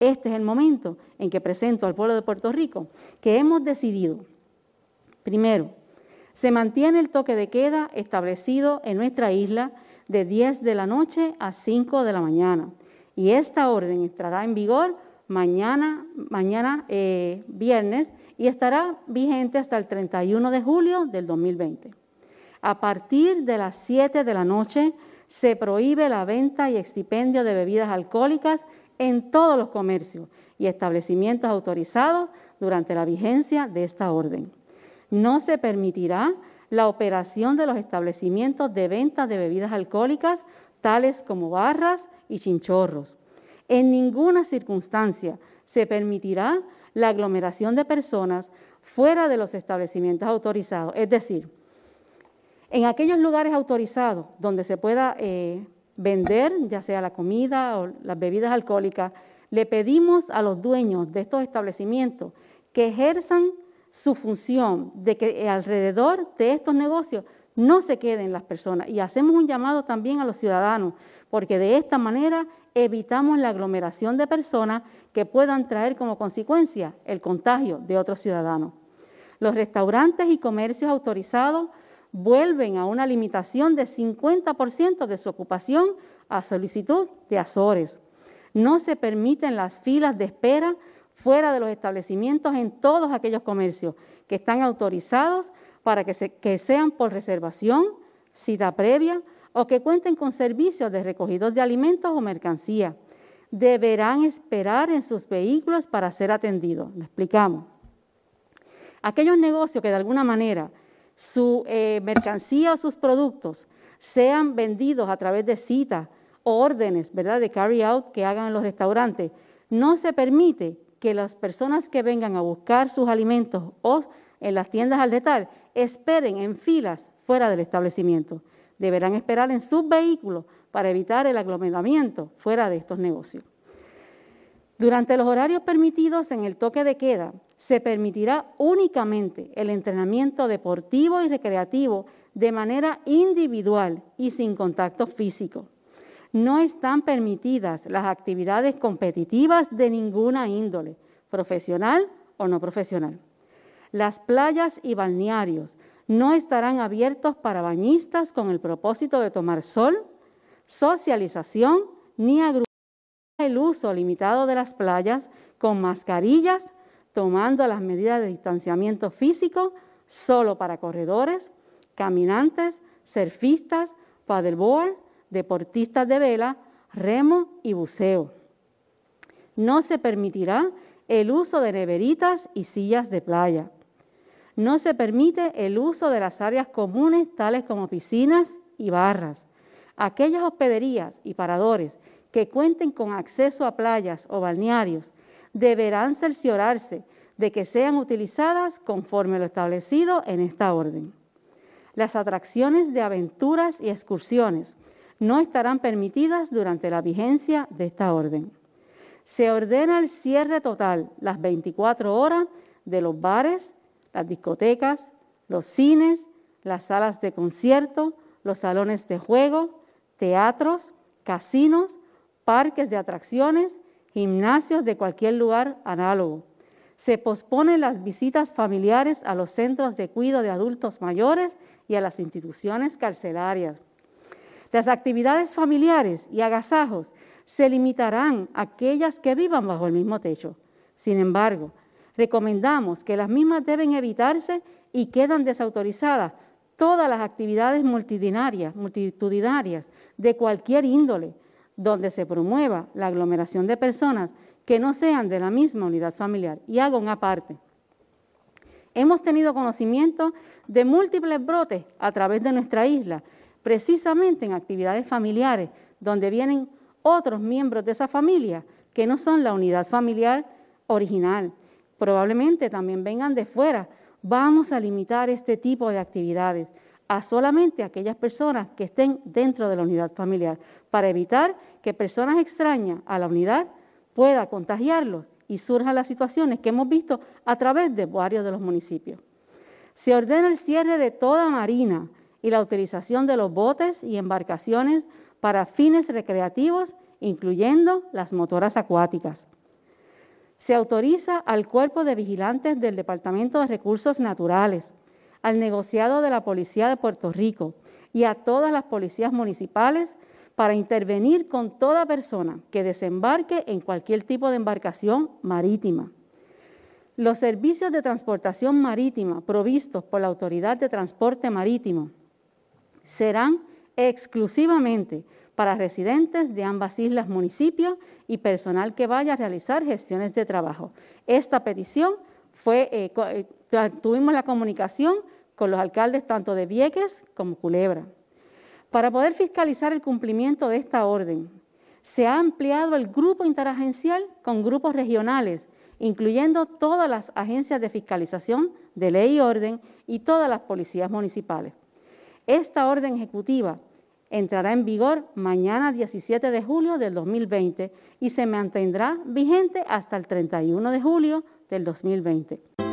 Este es el momento en que presento al pueblo de Puerto Rico que hemos decidido, primero, se mantiene el toque de queda establecido en nuestra isla de 10 de la noche a 5 de la mañana. Y esta orden entrará en vigor mañana, mañana eh, viernes y estará vigente hasta el 31 de julio del 2020. A partir de las 7 de la noche se prohíbe la venta y extipendio de bebidas alcohólicas en todos los comercios y establecimientos autorizados durante la vigencia de esta orden. No se permitirá la operación de los establecimientos de venta de bebidas alcohólicas, tales como barras y chinchorros. En ninguna circunstancia se permitirá la aglomeración de personas fuera de los establecimientos autorizados, es decir, en aquellos lugares autorizados donde se pueda eh, vender, ya sea la comida o las bebidas alcohólicas, le pedimos a los dueños de estos establecimientos que ejerzan su función de que alrededor de estos negocios no se queden las personas. Y hacemos un llamado también a los ciudadanos, porque de esta manera evitamos la aglomeración de personas que puedan traer como consecuencia el contagio de otros ciudadanos. Los restaurantes y comercios autorizados vuelven a una limitación de 50% de su ocupación a solicitud de Azores. No se permiten las filas de espera fuera de los establecimientos en todos aquellos comercios que están autorizados para que, sean por reservación, cita previa o que cuenten con servicios de recogidos de alimentos o mercancía. Deberán esperar en sus vehículos para ser atendidos. Lo explicamos. Aquellos negocios que de alguna manera su eh, mercancía o sus productos sean vendidos a través de citas o órdenes, ¿verdad?, de carry out que hagan en los restaurantes, no se permite que las personas que vengan a buscar sus alimentos o en las tiendas al detalle esperen en filas fuera del establecimiento. Deberán esperar en sus vehículos para evitar el aglomeramiento fuera de estos negocios. Durante los horarios permitidos en el toque de queda, se permitirá únicamente el entrenamiento deportivo y recreativo de manera individual y sin contacto físico no están permitidas las actividades competitivas de ninguna índole, profesional o no profesional. Las playas y balnearios no estarán abiertos para bañistas con el propósito de tomar sol, socialización ni agrupar el uso limitado de las playas con mascarillas, tomando las medidas de distanciamiento físico solo para corredores, caminantes, surfistas, paddleboard, deportistas de vela, remo y buceo. No se permitirá el uso de neveritas y sillas de playa. No se permite el uso de las áreas comunes tales como piscinas y barras. Aquellas hospederías y paradores que cuenten con acceso a playas o balnearios deberán cerciorarse de que sean utilizadas conforme lo establecido en esta orden. Las atracciones de aventuras y excursiones no estarán permitidas durante la vigencia de esta orden. Se ordena el cierre total las 24 horas de los bares, las discotecas, los cines, las salas de concierto, los salones de juego, teatros, casinos, parques de atracciones, gimnasios de cualquier lugar análogo. Se posponen las visitas familiares a los centros de cuidado de adultos mayores y a las instituciones carcelarias. Las actividades familiares y agasajos se limitarán a aquellas que vivan bajo el mismo techo. Sin embargo, recomendamos que las mismas deben evitarse y quedan desautorizadas todas las actividades multitudinarias, de cualquier índole donde se promueva la aglomeración de personas que no sean de la misma unidad familiar. Y hago una. Hemos tenido conocimiento de múltiples brotes a través de nuestra isla precisamente en actividades familiares, donde vienen otros miembros de esa familia que no son la unidad familiar original. Probablemente también vengan de fuera. Vamos a limitar este tipo de actividades a solamente aquellas personas que estén dentro de la unidad familiar, para evitar que personas extrañas a la unidad puedan contagiarlos y surjan las situaciones que hemos visto a través de varios de los municipios. Se ordena el cierre de toda marina, y la utilización de los botes y embarcaciones para fines recreativos, incluyendo las motoras acuáticas. Se autoriza al Cuerpo de Vigilantes del Departamento de Recursos Naturales, al negociado de la Policía de Puerto Rico y a todas las policías municipales para intervenir con toda persona que desembarque en cualquier tipo de embarcación marítima. Los servicios de transportación marítima provistos por la Autoridad de Transporte Marítimo serán exclusivamente para residentes de ambas islas, municipios y personal que vaya a realizar gestiones de trabajo. Esta petición fue, eh, eh, tuvimos la comunicación con los alcaldes tanto de Vieques como Culebra. Para poder fiscalizar el cumplimiento de esta orden, se ha ampliado el grupo interagencial con grupos regionales, incluyendo todas las agencias de fiscalización de ley y orden y todas las policías municipales. Esta orden ejecutiva entrará en vigor mañana 17 de julio del 2020 y se mantendrá vigente hasta el 31 de julio del 2020.